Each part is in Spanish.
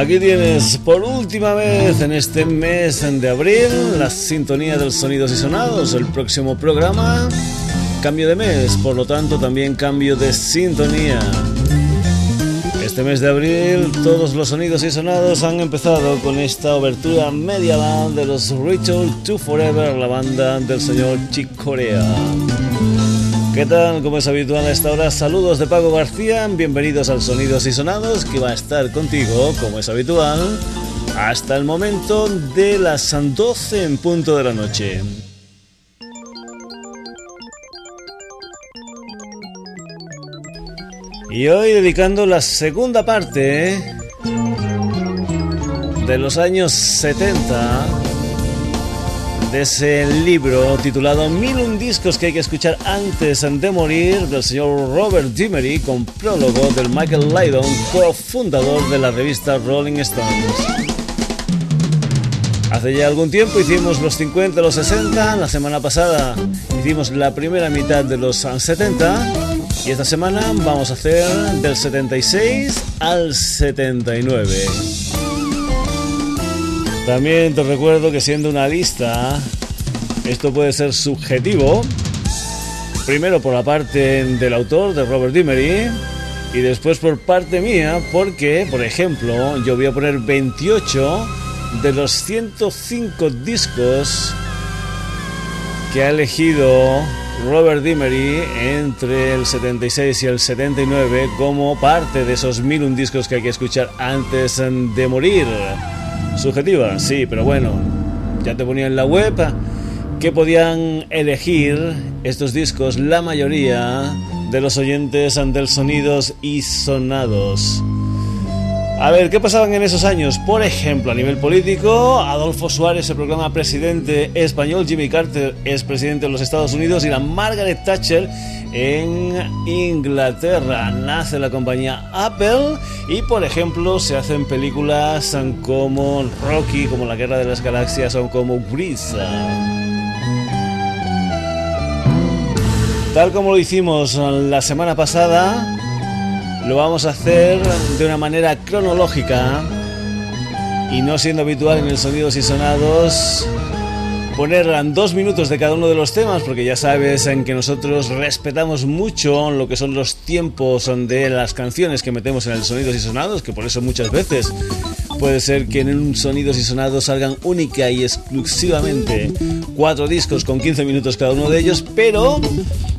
Aquí tienes por última vez en este mes de abril la sintonía de los sonidos y sonados. El próximo programa, cambio de mes, por lo tanto también cambio de sintonía. Este mes de abril todos los sonidos y sonados han empezado con esta obertura media band de los Ritual to Forever, la banda del señor Chick Corea. ¿Qué tal? Como es habitual a esta hora, saludos de Pago García, bienvenidos al Sonidos y Sonados que va a estar contigo, como es habitual, hasta el momento de las 12 en punto de la noche. Y hoy dedicando la segunda parte de los años 70 de ese libro titulado Mil un discos que hay que escuchar antes de morir del señor Robert Dimery con prólogo del Michael Lydon, cofundador de la revista Rolling Stones. Hace ya algún tiempo hicimos los 50, los 60, la semana pasada hicimos la primera mitad de los 70 y esta semana vamos a hacer del 76 al 79. También te recuerdo que siendo una lista, esto puede ser subjetivo. Primero por la parte del autor, de Robert Dimery, y después por parte mía, porque, por ejemplo, yo voy a poner 28 de los 105 discos que ha elegido Robert Dimery entre el 76 y el 79 como parte de esos mil un discos que hay que escuchar antes de morir. Subjetiva, sí, pero bueno, ya te ponía en la web que podían elegir estos discos la mayoría de los oyentes del sonidos y sonados. A ver, ¿qué pasaban en esos años? Por ejemplo, a nivel político, Adolfo Suárez se proclama presidente español, Jimmy Carter es presidente de los Estados Unidos y la Margaret Thatcher en Inglaterra. Nace la compañía Apple y, por ejemplo, se hacen películas como Rocky, como La Guerra de las Galaxias o como Brisa. Tal como lo hicimos la semana pasada, lo vamos a hacer de una manera cronológica y no siendo habitual en el Sonidos y Sonados poner dos minutos de cada uno de los temas porque ya sabes en que nosotros respetamos mucho lo que son los tiempos de las canciones que metemos en el Sonidos y Sonados que por eso muchas veces puede ser que en un Sonidos y Sonados salgan única y exclusivamente cuatro discos con 15 minutos cada uno de ellos pero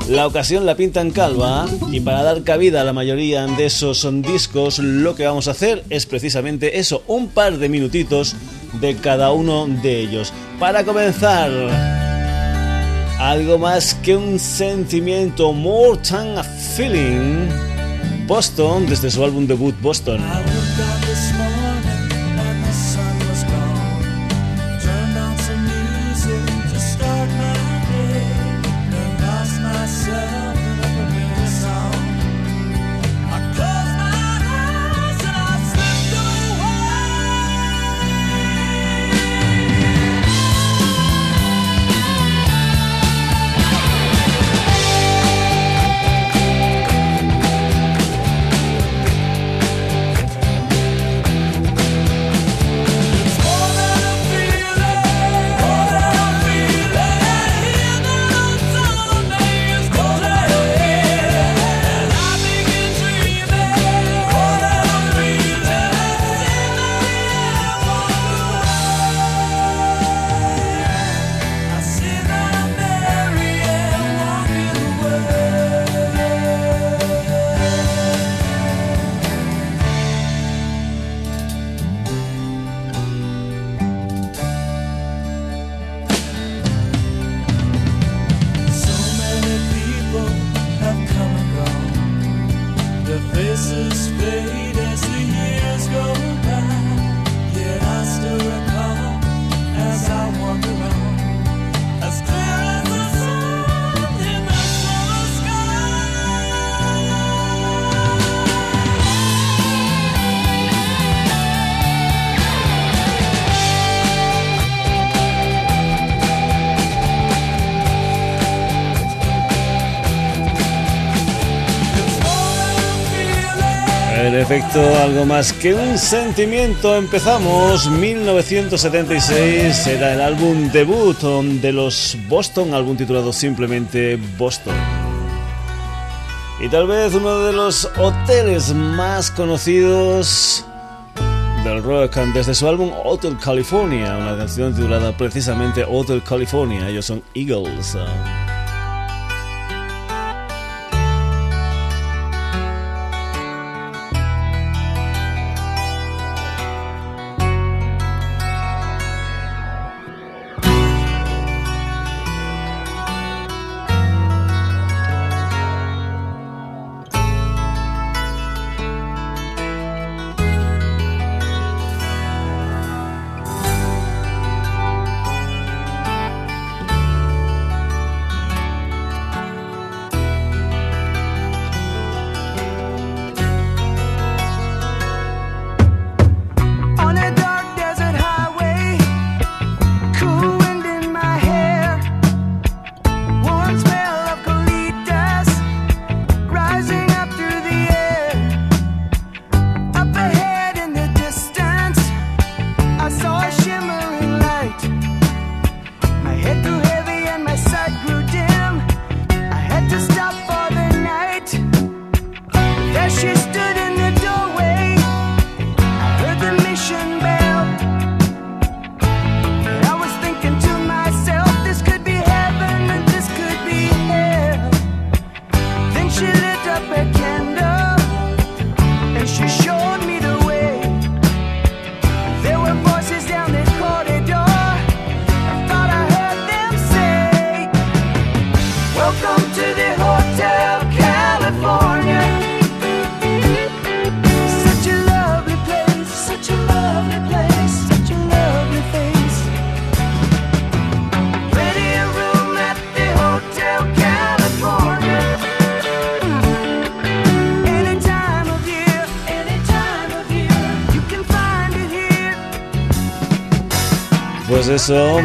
la ocasión la pintan calva y para dar cabida a la mayoría de esos son discos, lo que vamos a hacer es precisamente eso, un par de minutitos de cada uno de ellos. Para comenzar, algo más que un sentimiento, more than a feeling. Boston, desde su álbum debut Boston. Algo más que un sentimiento. Empezamos 1976, era el álbum debut de los Boston, álbum titulado simplemente Boston. Y tal vez uno de los hoteles más conocidos del rock desde su álbum Hotel California, una canción titulada precisamente Hotel California. Ellos son Eagles.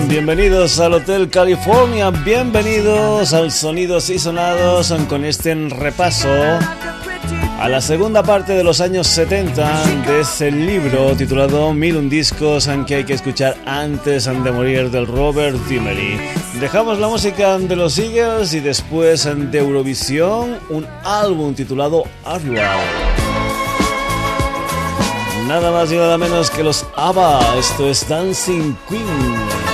Bienvenidos al Hotel California, bienvenidos al Sonidos y Sonados con este repaso a la segunda parte de los años 70 de ese libro titulado Mil un discos que hay que escuchar antes de morir del Robert Dimery. Dejamos la música de los Eagles y después de Eurovisión un álbum titulado Arrival. Nada más y nada menos que los ABBA, esto es Dancing Queen.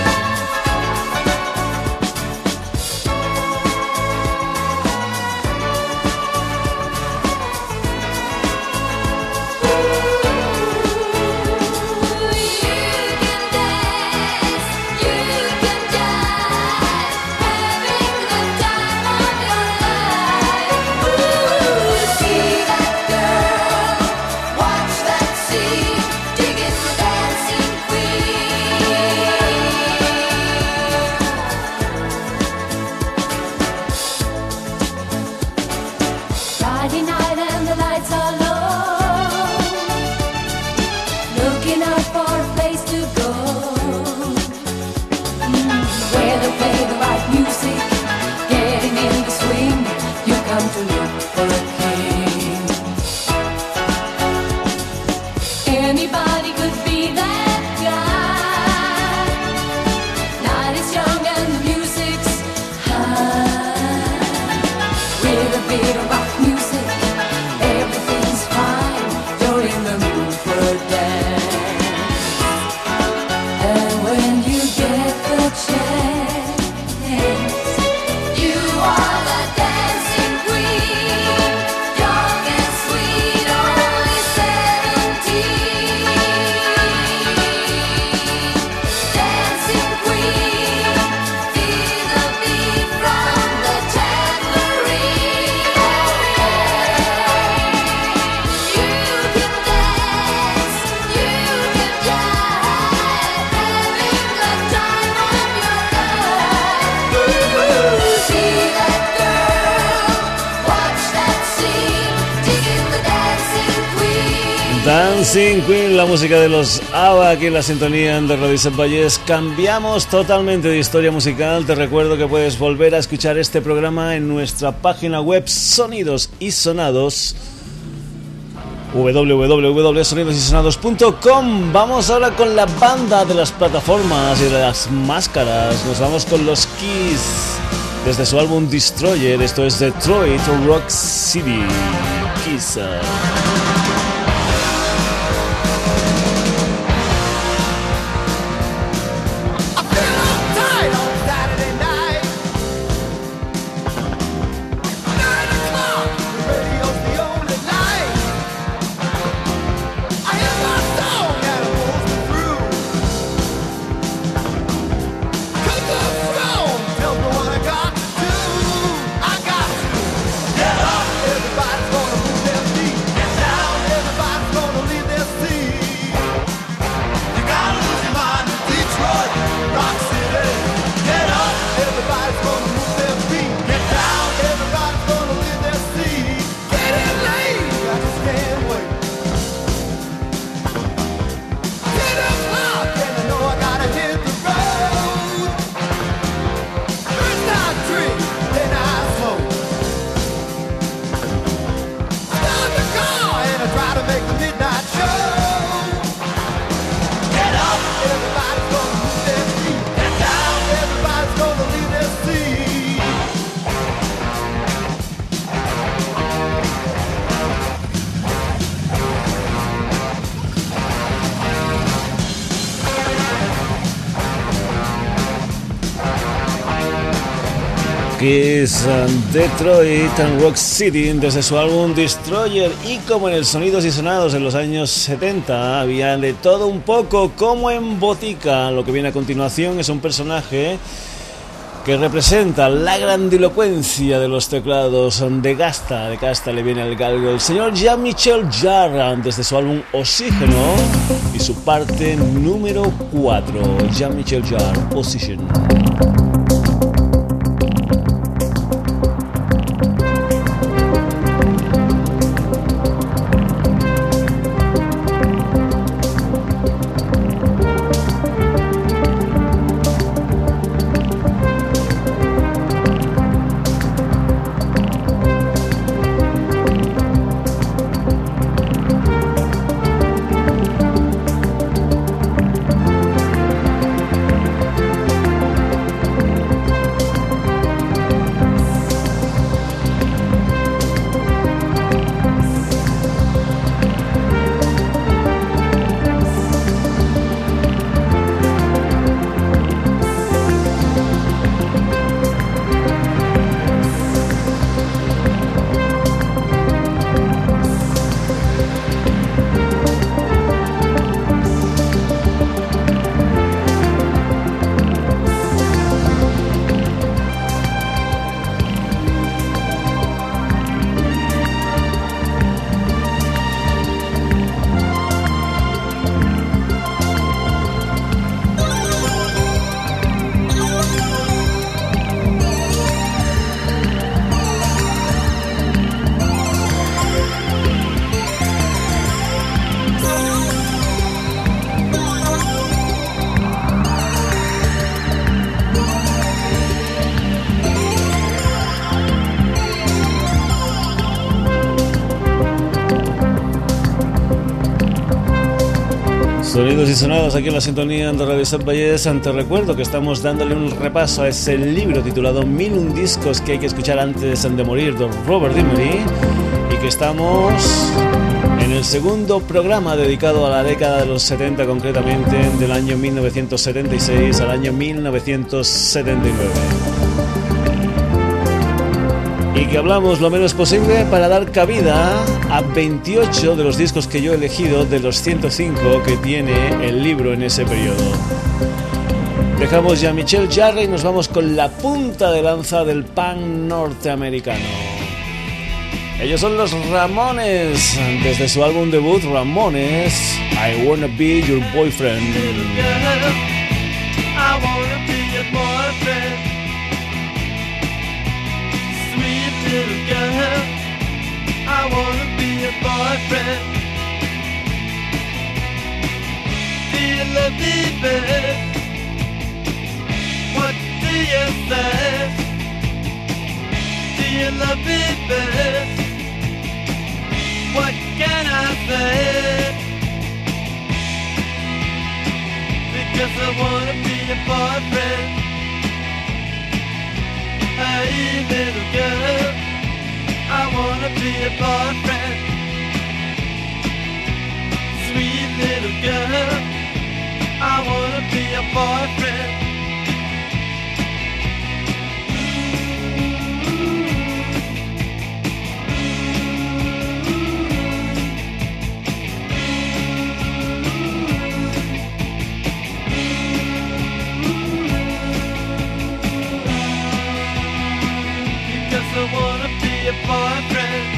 Queen, la música de los ABBA aquí en la sintonía de Radio Valles. Cambiamos totalmente de historia musical. Te recuerdo que puedes volver a escuchar este programa en nuestra página web Sonidos y Sonados www.sonidosysonados.com. Vamos ahora con la banda de las plataformas y de las máscaras. Nos vamos con los Kiss. Desde su álbum Destroyer, esto es Detroit Rock City. Kiss. Es Detroit and Rock City desde su álbum Destroyer y como en el Sonidos y Sonados en los años 70 había de todo un poco como en Botica. Lo que viene a continuación es un personaje que representa la grandilocuencia de los teclados de Gasta. De Gasta le viene el galgo el señor Jean-Michel Jarre desde su álbum Oxígeno y su parte número 4, Jean-Michel Jarre, Position. Sonidos y sonados aquí en la sintonía de Radio Valles. Te recuerdo que estamos dándole un repaso a ese libro titulado Mil un discos que hay que escuchar antes de morir de Robert Dimery y que estamos en el segundo programa dedicado a la década de los 70, concretamente del año 1976 al año 1979 y que hablamos lo menos posible para dar cabida a 28 de los discos que yo he elegido de los 105 que tiene el libro en ese periodo. Dejamos ya a Michelle Jarre y nos vamos con la punta de lanza del pan norteamericano. Ellos son los Ramones, desde su álbum debut Ramones, I Wanna Be Your Boyfriend. little girl. I wanna be a boyfriend. Do you love me, babe? What do you say? Do you love me, babe? What can I say? Because I wanna be a boyfriend pretty little girl. I wanna be a boyfriend. Sweet little girl, I wanna be a boyfriend. your boyfriend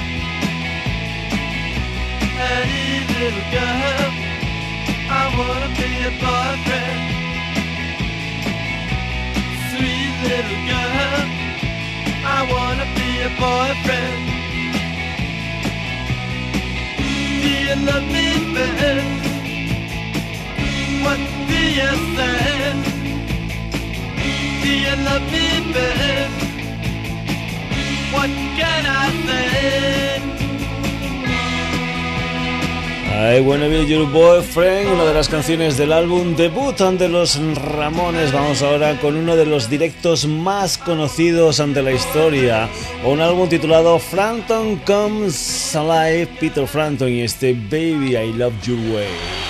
and little girl. I wanna be your boyfriend, sweet little girl. I wanna be your boyfriend. Do you love me, man? What do you say? Do you love me, man? Una de las canciones del álbum debut de los Ramones. Vamos ahora con uno de los directos más conocidos ante la historia, un álbum titulado Frampton Comes Alive, Peter Frampton y este Baby I Love Your Way.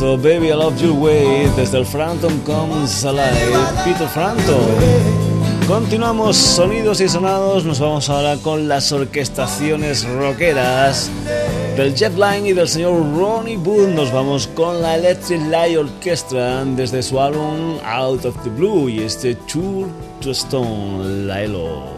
Baby I Love Your Way desde el Frampton Comes Alive, Peter Frampton. Continuamos sonidos y sonados, nos vamos ahora con las orquestaciones rockeras del Jetline y del señor Ronnie Wood. Nos vamos con la Electric Light Orchestra desde su álbum Out of the Blue y este Tour to Stone, Laelo.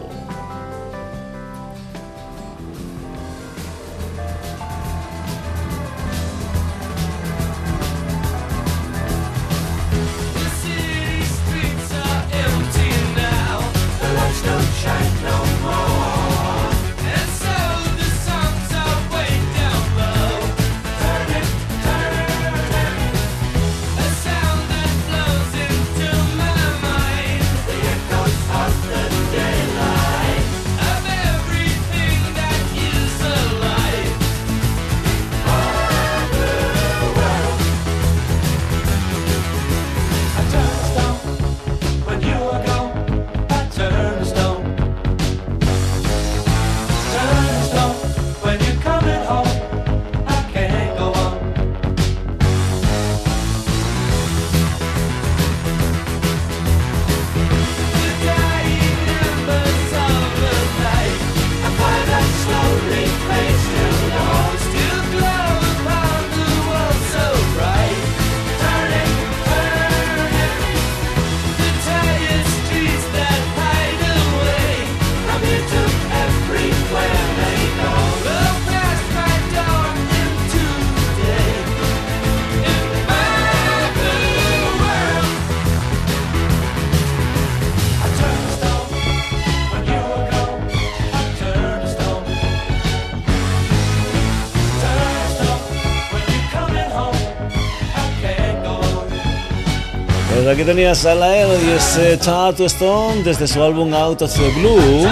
Aquí tenías a la y ese Tattoo Stone desde su álbum Out of the Blue.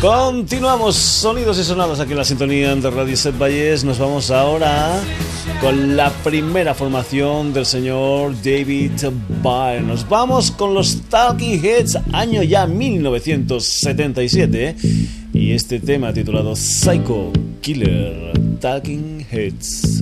Continuamos sonidos y sonados aquí en la sintonía de Radio Set Valles. Nos vamos ahora con la primera formación del señor David Byrne. Nos vamos con los Talking Heads, año ya 1977. Y este tema titulado Psycho Killer Talking Heads.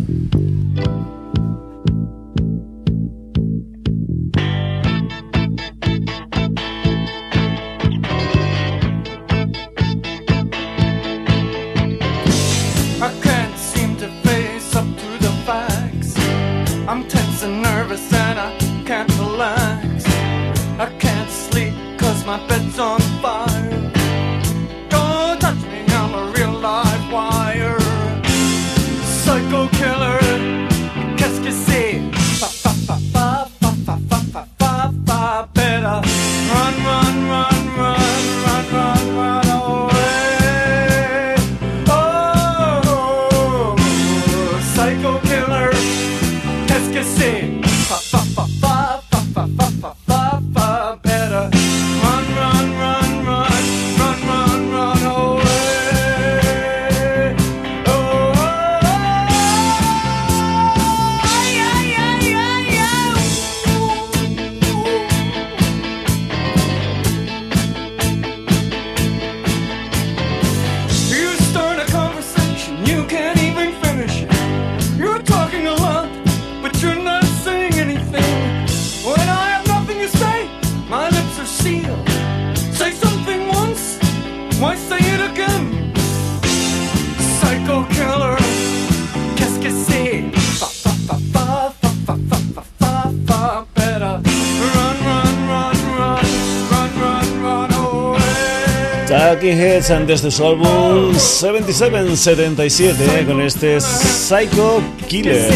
Heads antes de su álbum 7777 con este Psycho Killer.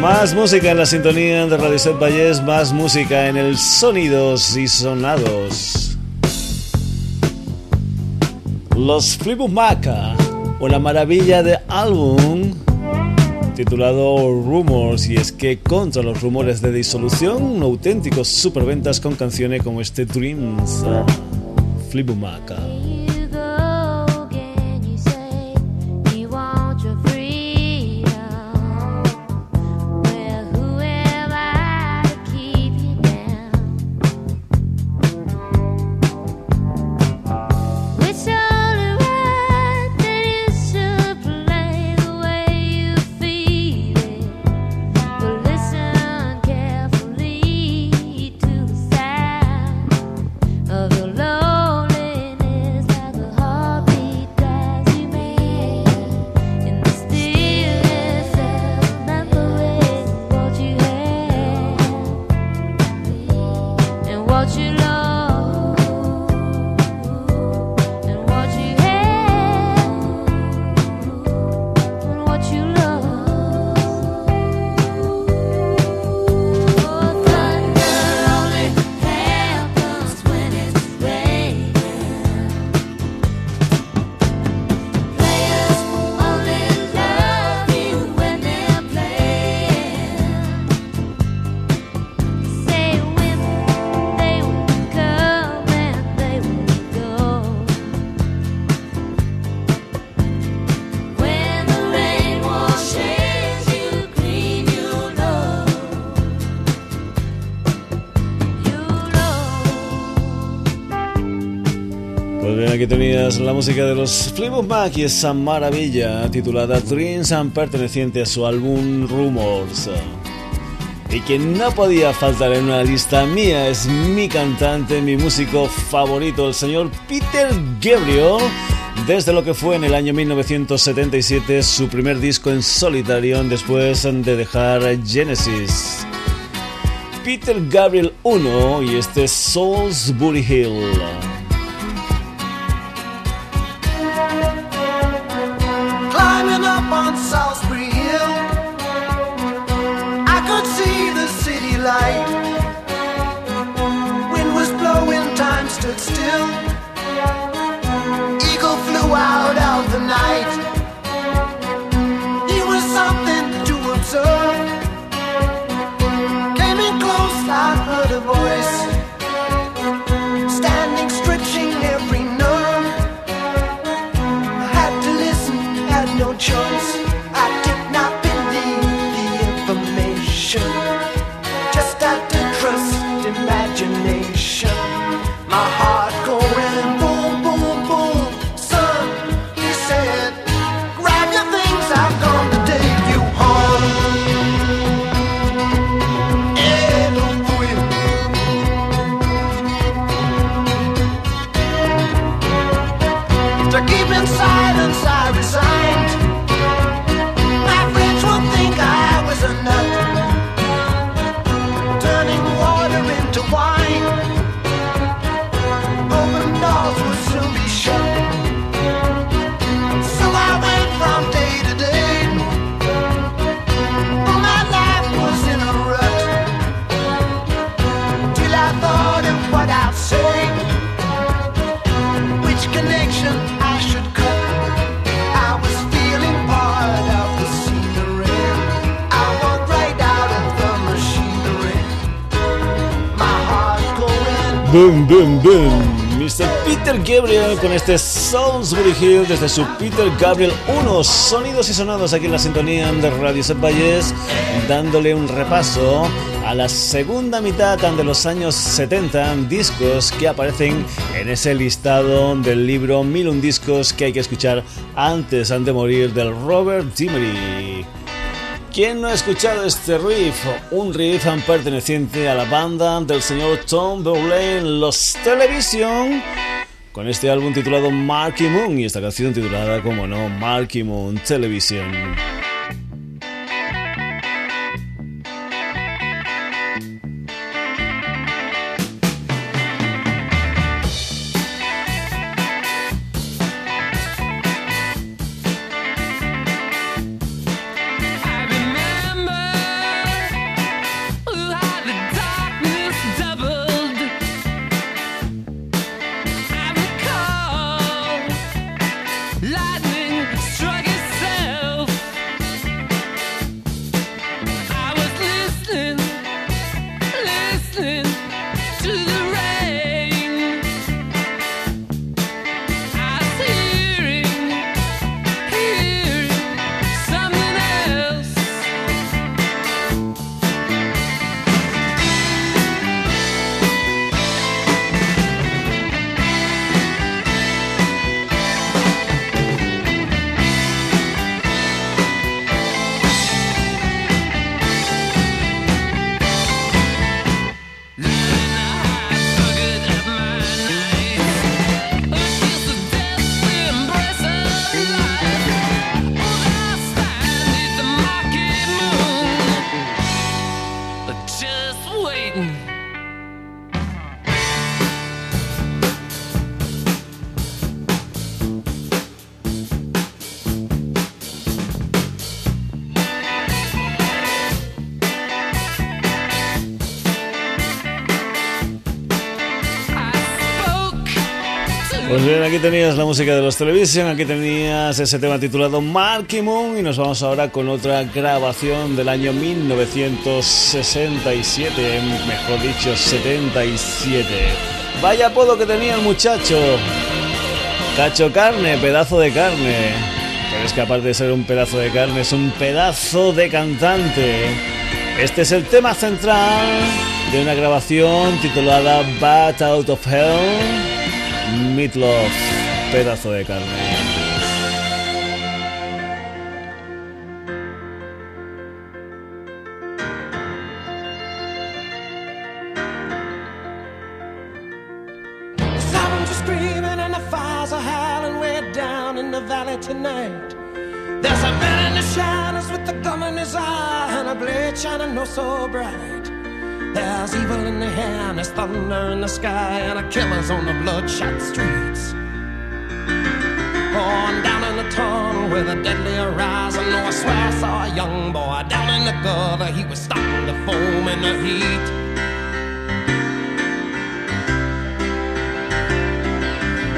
Más música en la sintonía de Radio Set más música en el Sonidos y Sonados. Los Fleetwood Mac, una maravilla de álbum titulado Rumors y es que contra los rumores de disolución, auténticos superventas con canciones como este Dreams, Flibumaca. Aquí tenías la música de los Fleetwood Mac y esa maravilla titulada Dreams and perteneciente a su álbum Rumors. Y quien no podía faltar en una lista mía es mi cantante, mi músico favorito, el señor Peter Gabriel, desde lo que fue en el año 1977 su primer disco en solitario después de dejar Genesis. Peter Gabriel 1 y este Salisbury Hill. stood still. Boom, boom, boom. Mr. Peter Gabriel con este Salisbury Hill desde su Peter Gabriel 1. Sonidos y sonados aquí en la sintonía de Radio Set Valles, dándole un repaso a la segunda mitad de los años 70, discos que aparecen en ese listado del libro Mil un discos que hay que escuchar antes de morir del Robert Dimery. ¿Quién no ha escuchado este riff? Un riff perteneciente a la banda del señor Tom Verlaine, Los Television, con este álbum titulado Marky Moon y esta canción titulada, como no, Marky Moon Television. Aquí tenías la música de los televisión, aquí tenías ese tema titulado Marky Moon y nos vamos ahora con otra grabación del año 1967, mejor dicho 77. Vaya apodo que tenía el muchacho. Cacho carne, pedazo de carne. Pero es que aparte de ser un pedazo de carne, es un pedazo de cantante. Este es el tema central de una grabación titulada Bat Out of Hell Meatloaf, pedazo de carne. Thunder in the sky, and a killer's on the bloodshot streets. Oh, down in a tunnel with a deadly horizon. Oh, I swear I saw a young boy down in the gutter. He was starting to foam in the heat.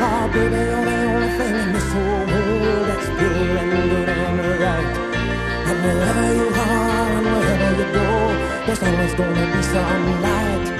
Oh, baby, you're the only thing in this whole world that's pure and good and right. And wherever you are and wherever you go, there's always gonna be some light.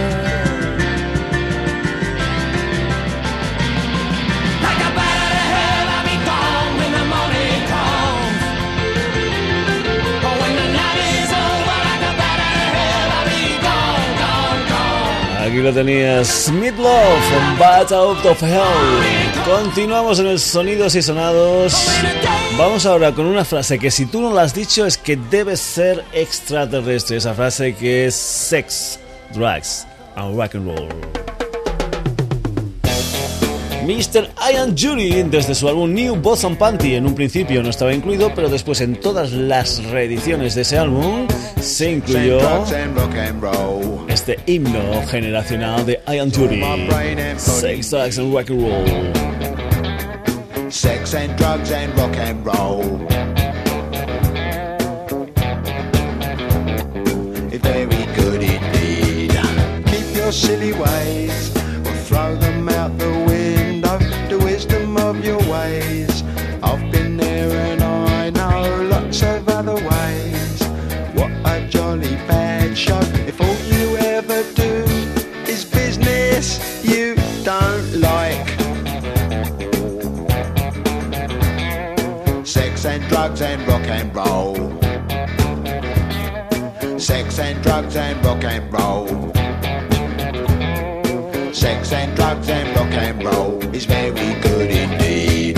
Aquí lo tenías, Love from Bat Out of Hell. Continuamos en el Sonidos y Sonados. Vamos ahora con una frase que si tú no la has dicho es que debes ser extraterrestre. Esa frase que es sex, drugs and rock and roll. Mr. Ian Jury desde su álbum New Boss and Panty en un principio no estaba incluido, pero después en todas las reediciones de ese álbum se incluyó este himno generacional de Ian Jury. Sex, drugs and rock and roll. Sex and drugs and rock and roll. Very good indeed. Keep your silly ways or throw them and rock and roll. Sex and drugs and rock and roll is very good indeed.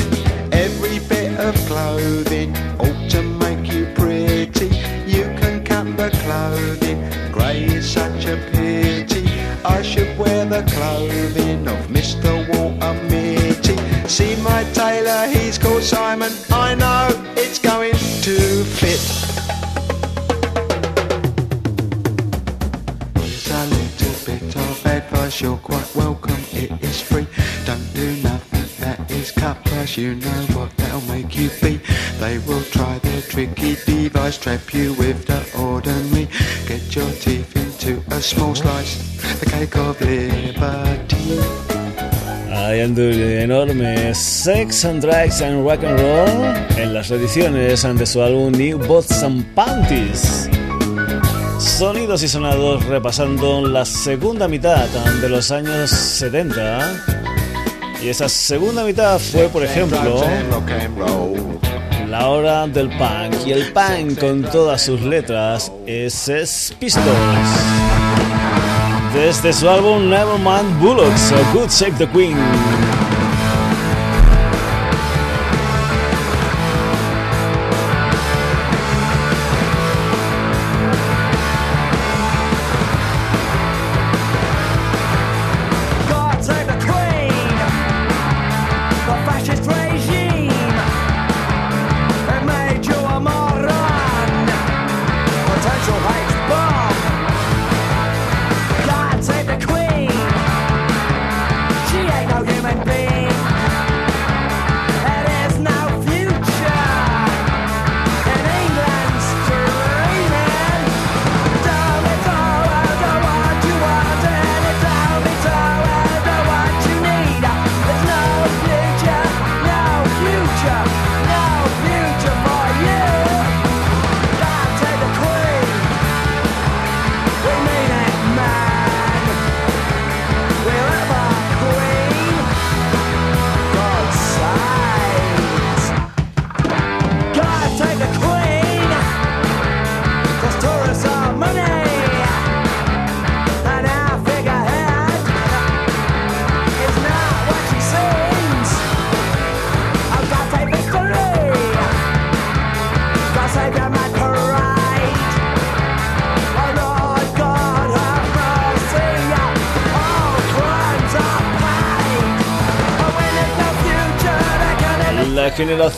Every bit of clothing ought to make you pretty. You can cut the clothing, grey is such a pity. I should wear the clothing of Mr. Walter Mitty. See my tailor, They will try their tricky device, trap you with the ordinary. Get your teeth into a small slice, the cake of liberty. Ian Jury, enorme Sex and Drugs and Rock and Roll en las ediciones de su álbum New Bots and Panties. Sonidos y sonados repasando la segunda mitad de los años 70. Y esa segunda mitad fue, por ejemplo. La hora del punk. Y el punk con todas sus letras es Pistols. Desde su álbum Nevermind Bullocks, A Good Save the Queen.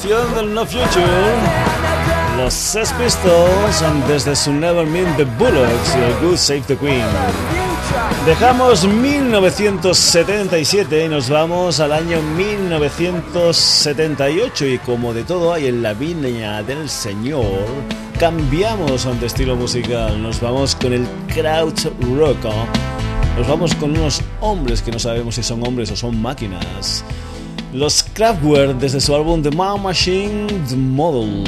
Generación del No Future. Los Sex Pistols desde su Never Mean the Bullocks y el Good Save the Queen. Dejamos 1977 y nos vamos al año 1978 y como de todo hay en la viña del Señor, cambiamos de estilo musical, nos vamos con el Crouch Rock. Nos vamos con unos hombres que no sabemos si son hombres o son máquinas. Los Kraftwerk desde su álbum The Man Machine The Model.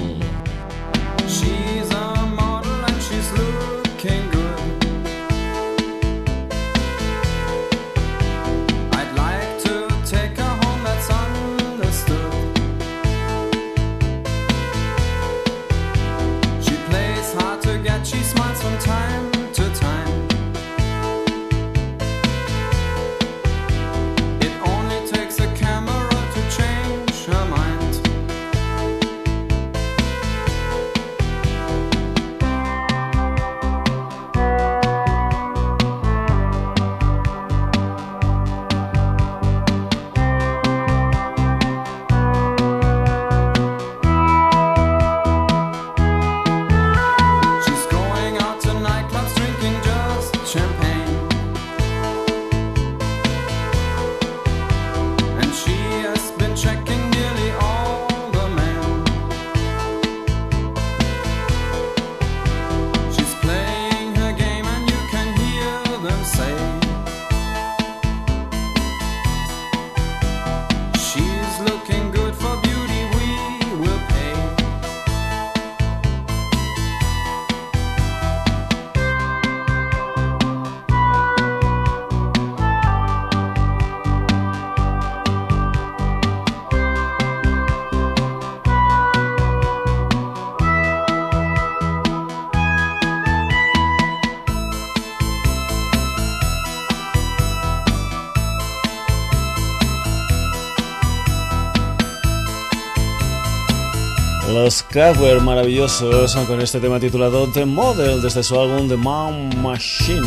Los Kraftwerk maravillosos con este tema titulado The Model desde su álbum The Man Machine.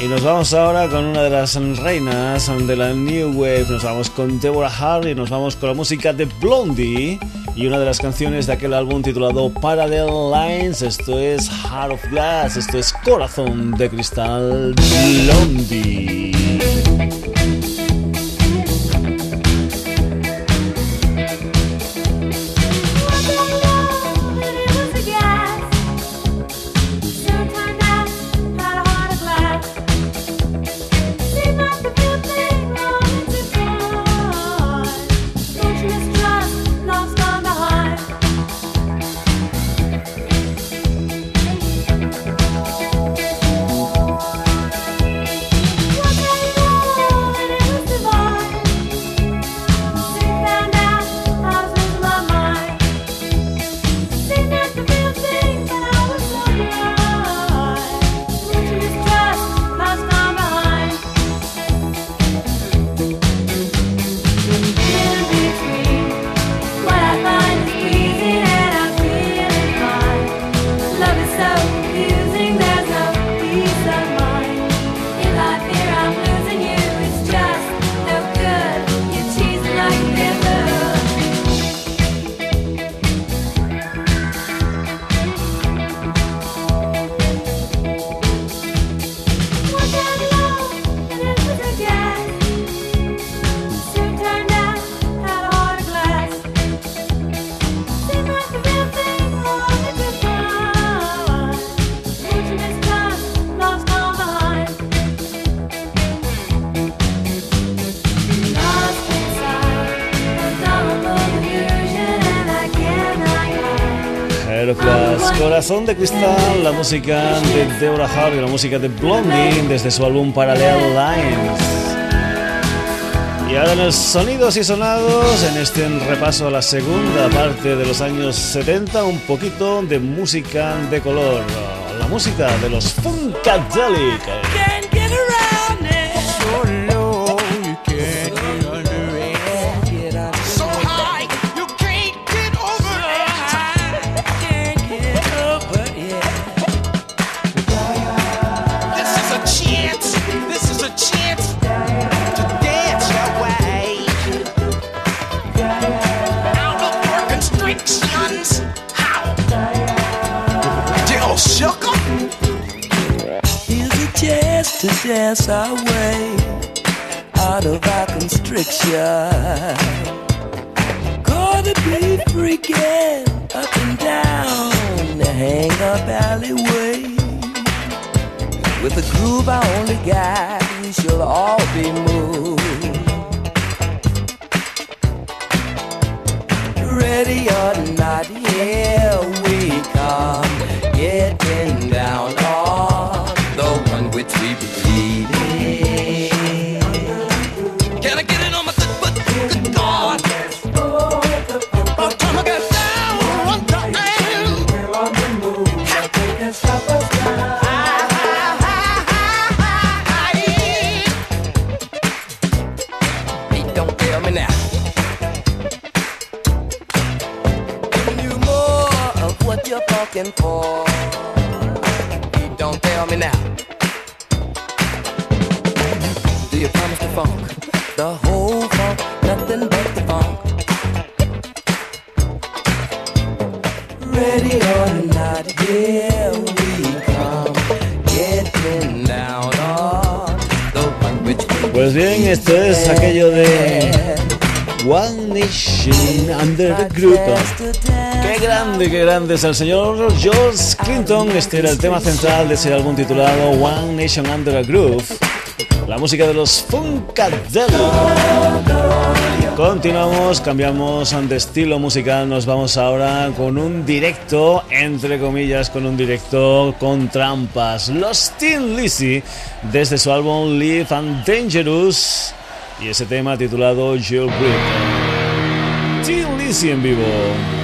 Y nos vamos ahora con una de las reinas de la New Wave. Nos vamos con Deborah Harry, nos vamos con la música de Blondie y una de las canciones de aquel álbum titulado Parallel Lines. Esto es Heart of Glass, esto es Corazón de Cristal Blondie. Corazón de Cristal, la música de Deborah Harry, la música de Blondie desde su álbum Parallel Lines. Y ahora en los sonidos y sonados, en este repaso a la segunda parte de los años 70, un poquito de música de color, la música de los Funkadelic. To dance our way out of our constriction. Gonna be freaking up and down the hang up alleyway. With a groove I only got, we shall all be moved. Ready or not, here we come, getting down on the one which we Ready or not, here we come. Getting down on the one which we Pues bien, esto es aquello de One Nation Under the Group. Qué grande, qué grande es el señor George Clinton. Este era el tema central de ese álbum titulado One Nation Under a Groove. La música de los Funkadelic. Continuamos, cambiamos de estilo musical. Nos vamos ahora con un directo, entre comillas, con un directo con trampas. Los Tin Lizzy, desde su álbum Live and Dangerous. Y ese tema titulado Jailbreak. Tin Lizzy en vivo.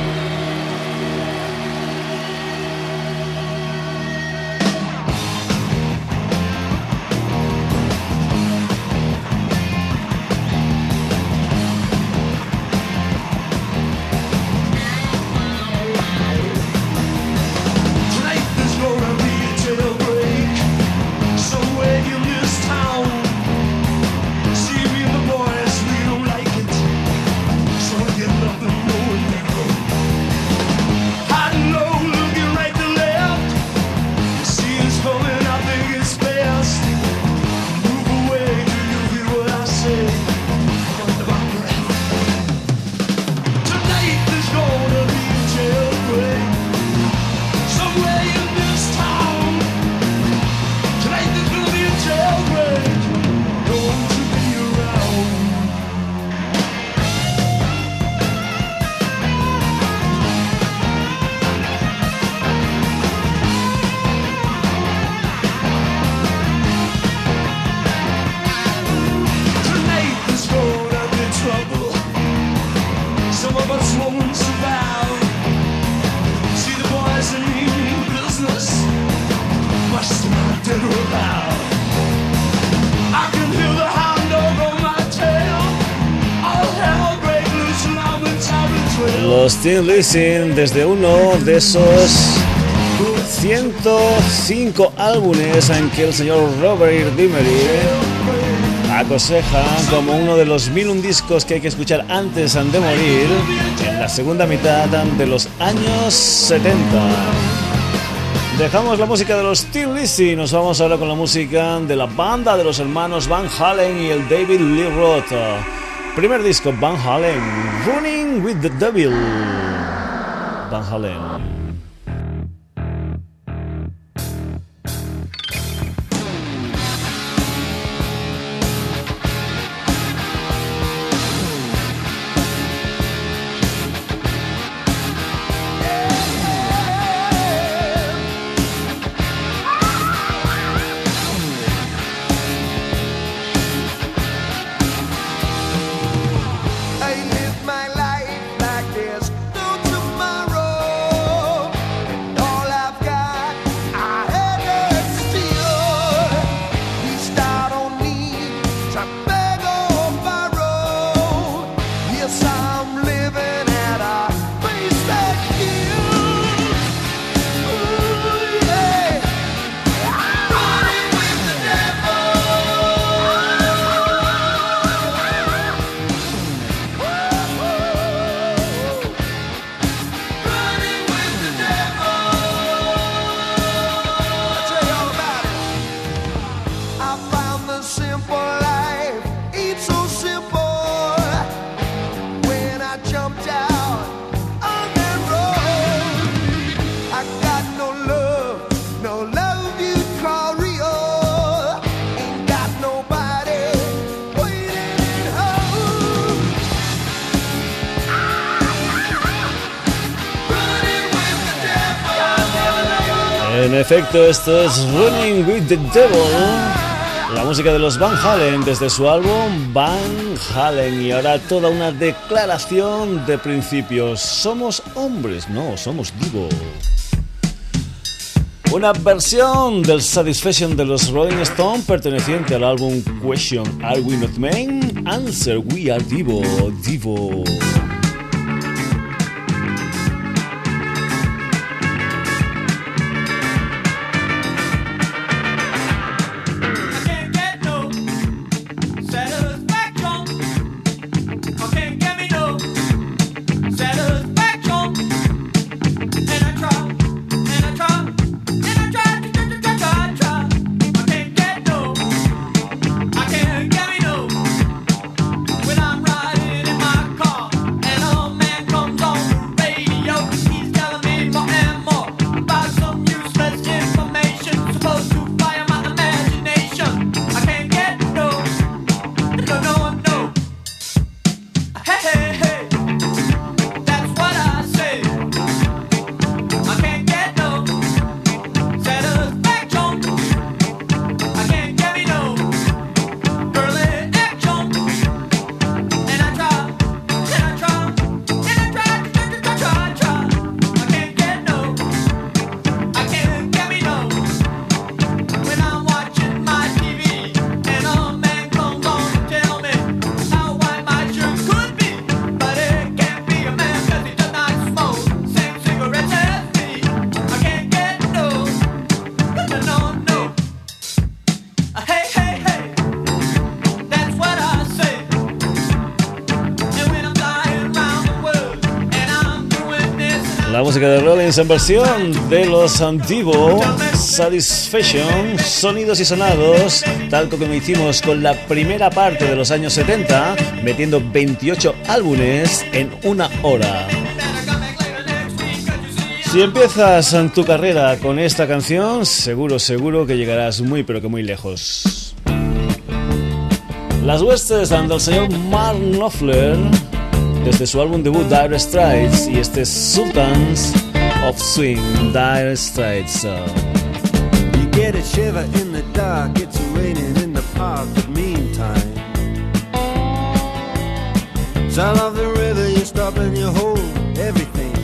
The boys in business. I can the my tail. Los Tin Lizzy desde uno de esos 105 álbumes en que el señor Robert Dimery aconseja como uno de los mil un discos que hay que escuchar antes de morir en la segunda mitad de los años 70. Dejamos la música de los Tin Lizzy y nos vamos ahora con la música de la banda de los hermanos Van Halen y el David Lee Roth. Primer disco, Van Halen, Running with the Devil. Van Halen. En efecto, esto es Running with the Devil, la música de los Van Halen desde su álbum Van Halen. Y ahora toda una declaración de principios. Somos hombres, no, somos Divo. Una versión del Satisfaction de los Rolling Stones perteneciente al álbum Question Are We Not Men? Answer We Are Divo, Divo. Música de Rollins en versión de los antiguos Satisfaction, sonidos y sonados, tal como hicimos con la primera parte de los años 70, metiendo 28 álbumes en una hora. Si empiezas en tu carrera con esta canción, seguro, seguro que llegarás muy, pero que muy lejos. Las huestes del señor Mark Knopfler desde su álbum debut Dire Straits y este Sultans of Swing, Dire Straits. You get a shiver in the dark, it's raining in the park, but meantime. Sound of the river, you stop and you hold everything.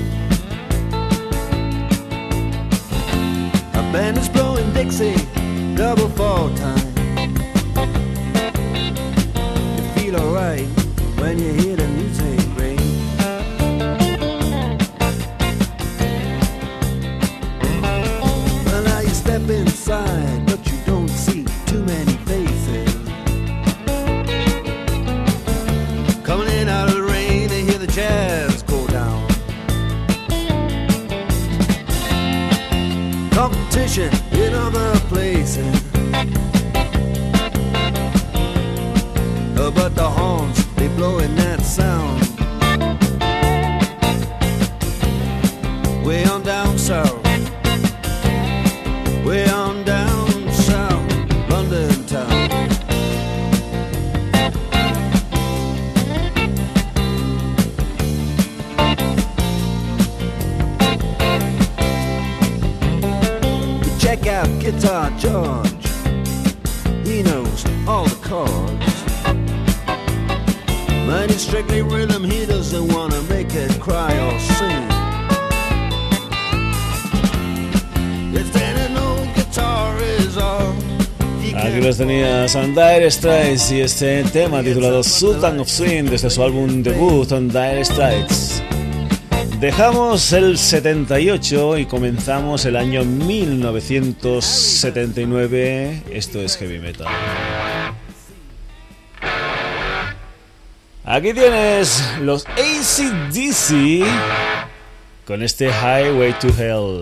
A band is blowing Dixie, double fall time. You feel alright when you hear the music. But you don't see too many faces. Coming in out of the rain, hear the jazz go down. Competition in other places. But the horns, they blowing that sound. Guitar George. He knows all the chords. Mine is strictly rhythm, he doesn't wanna make it cry or sing. If there no guitar is all. Aquí los tenías Dire Straits y este tema titulado Sultan of Swing desde su álbum debut on Dire Straits. Dejamos el 78 y comenzamos el año 1979. Esto es heavy metal. Aquí tienes los ACDC con este Highway to Hell.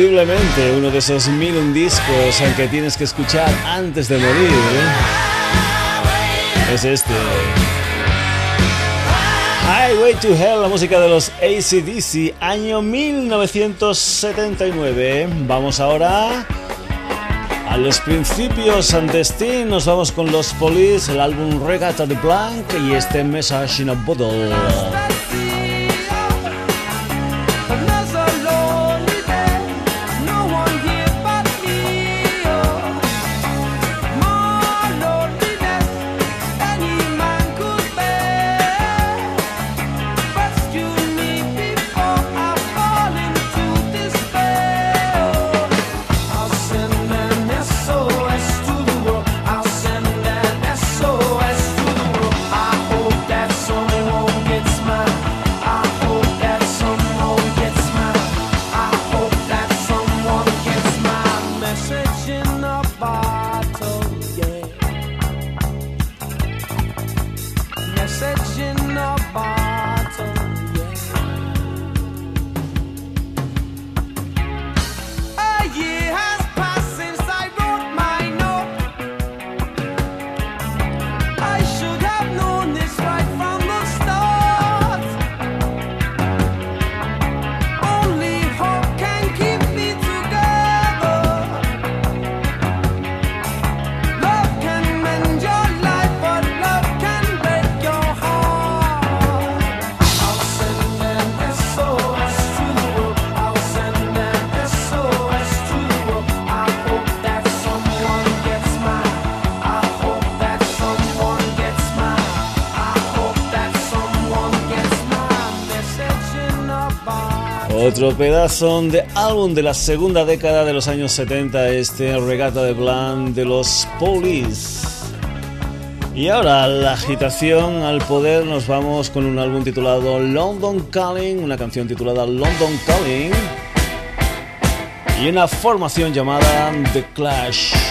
Indiscutiblemente uno de esos mil un discos aunque tienes que escuchar antes de morir. ¿eh? Es este. Highway to Hell, la música de los ACDC, año 1979. Vamos ahora a los principios Steam. Nos vamos con los Police, el álbum Regatta de Blanc y este Message in a Bottle. Otro pedazo de álbum de la segunda década de los años 70, este Regata de Blanc de los Police. Y ahora la agitación al poder nos vamos con un álbum titulado London Calling, una canción titulada London Calling y una formación llamada The Clash.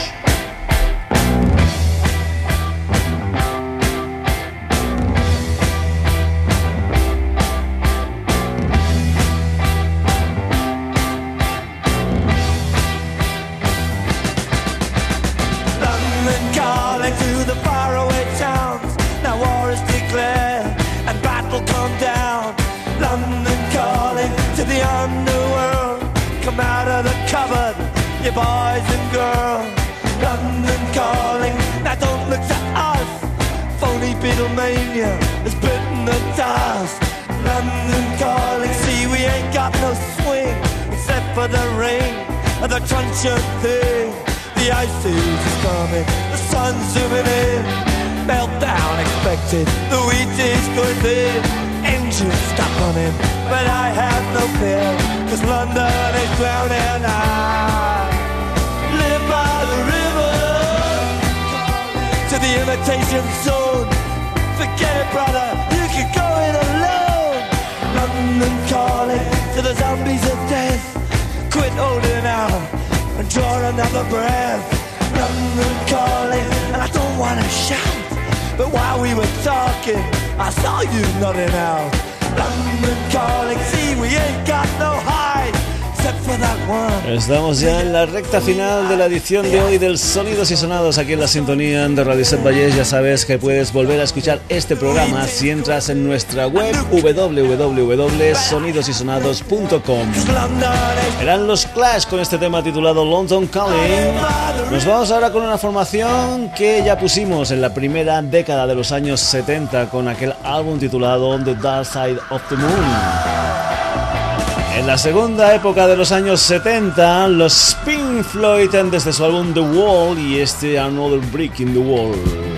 wanna shout, but while we were talking, I saw you nodding out. London calling, see we ain't got no hide. Estamos ya en la recta final de la edición de hoy del Sonidos y Sonados aquí en la sintonía de Radio Set Valles. Ya sabes que puedes volver a escuchar este programa si entras en nuestra web www.sonidosysonados.com. Eran los Clash con este tema titulado London Calling. Nos vamos ahora con una formación que ya pusimos en la primera década de los años 70 con aquel álbum titulado The Dark Side of the Moon. En la segunda época de los años 70, los Pink Floyd desde su álbum The Wall y este Another Brick in the Wall.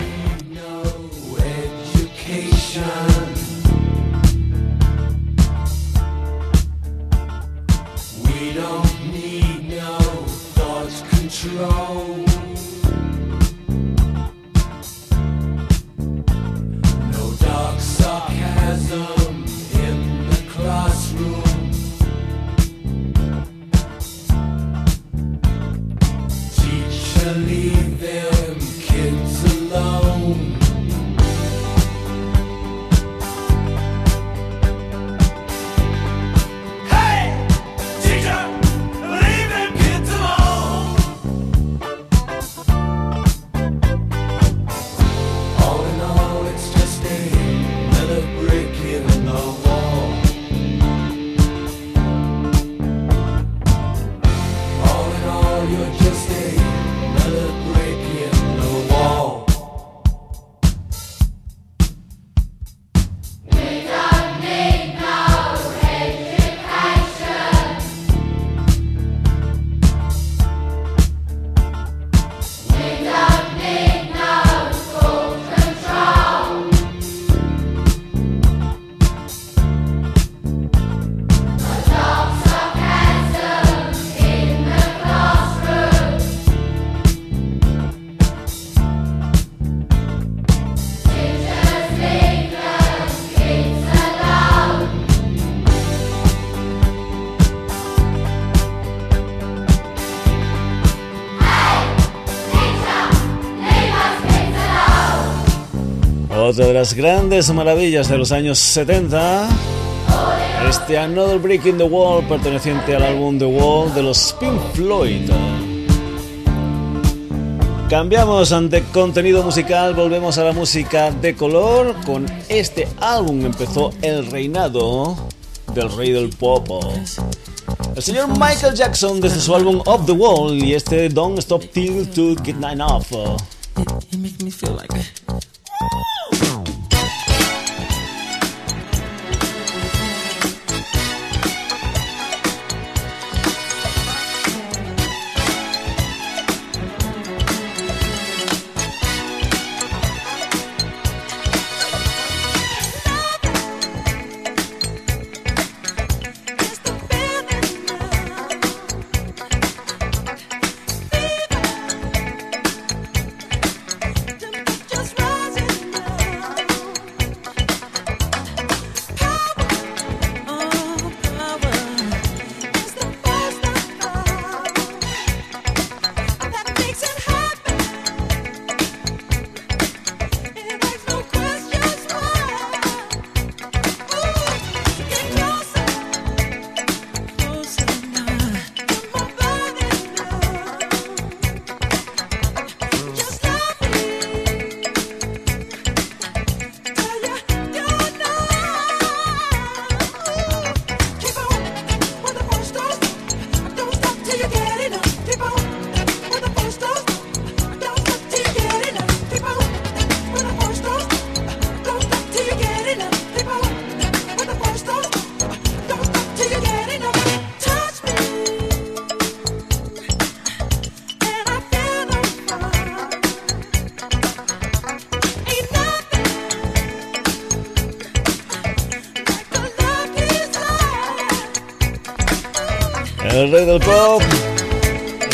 Otra de las grandes maravillas de los años 70. Este Another Break in the Wall, perteneciente al álbum The Wall de los Pink Floyd. Cambiamos ante contenido musical, volvemos a la música de color. Con este álbum empezó el reinado del rey del pop. El señor Michael Jackson desde su álbum Off the Wall y este Don't Stop Till to Get Nine Off.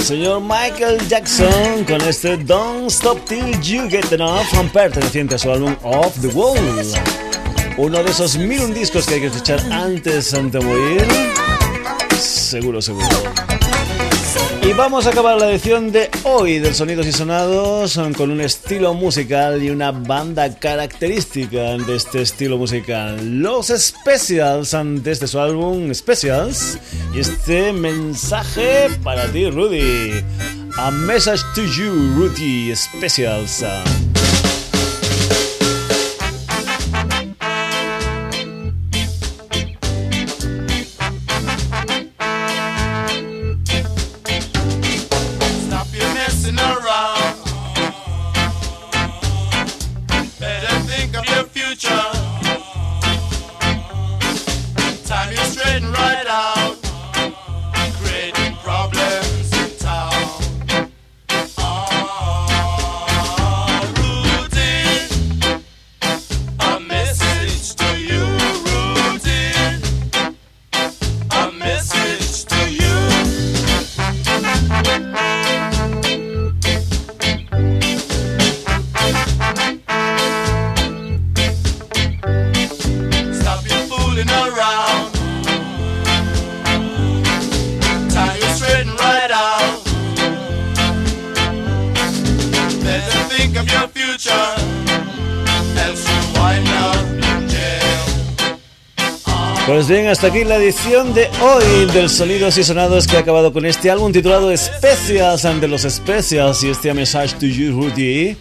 Señor Michael Jackson, con este Don't Stop Till You Get Enough, perteneciente a su álbum Off the Wall. Uno de esos mil discos que hay que escuchar antes de morir. Seguro, seguro. Y vamos a acabar la edición de hoy del Sonidos y Sonados con un estilo musical y una banda característica de este estilo musical. Los Specials desde su álbum Specials. Este mensaje para ti, Rudy. A message to you, Rudy Specials. Pues bien, hasta aquí la edición de hoy del Sonidos y Sonados que ha acabado con este álbum titulado Specials ante los Specials y este Message to You, Rudy.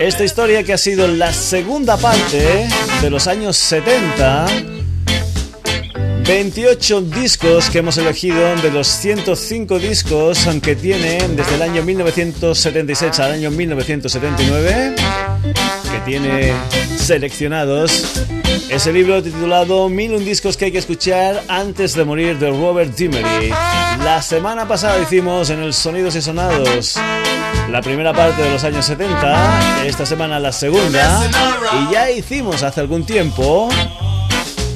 Esta historia que ha sido la segunda parte de los años 70 28 discos que hemos elegido de los 105 discos que tiene desde el año 1976 al año 1979 que tiene seleccionados ese libro titulado Mil un discos que hay que escuchar antes de morir de Robert Dimery. La semana pasada hicimos en el Sonidos y Sonados la primera parte de los años 70, esta semana la segunda y ya hicimos hace algún tiempo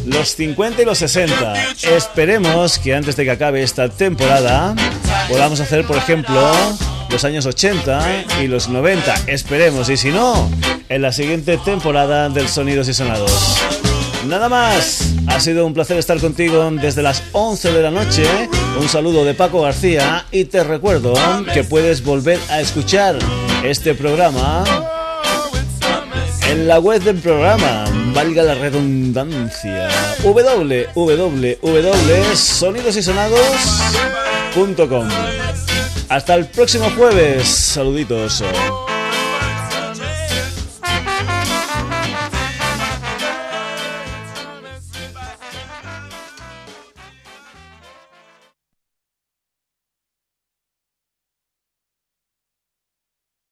los 50 y los 60. Esperemos que antes de que acabe esta temporada podamos hacer, por ejemplo, los años 80 y los 90. Esperemos, y si no, en la siguiente temporada del Sonidos y Sonados. Nada más, ha sido un placer estar contigo desde las 11 de la noche. Un saludo de Paco García y te recuerdo que puedes volver a escuchar este programa en la web del programa, valga la redundancia, www.sonidosysonados.com. Hasta el próximo jueves, saluditos.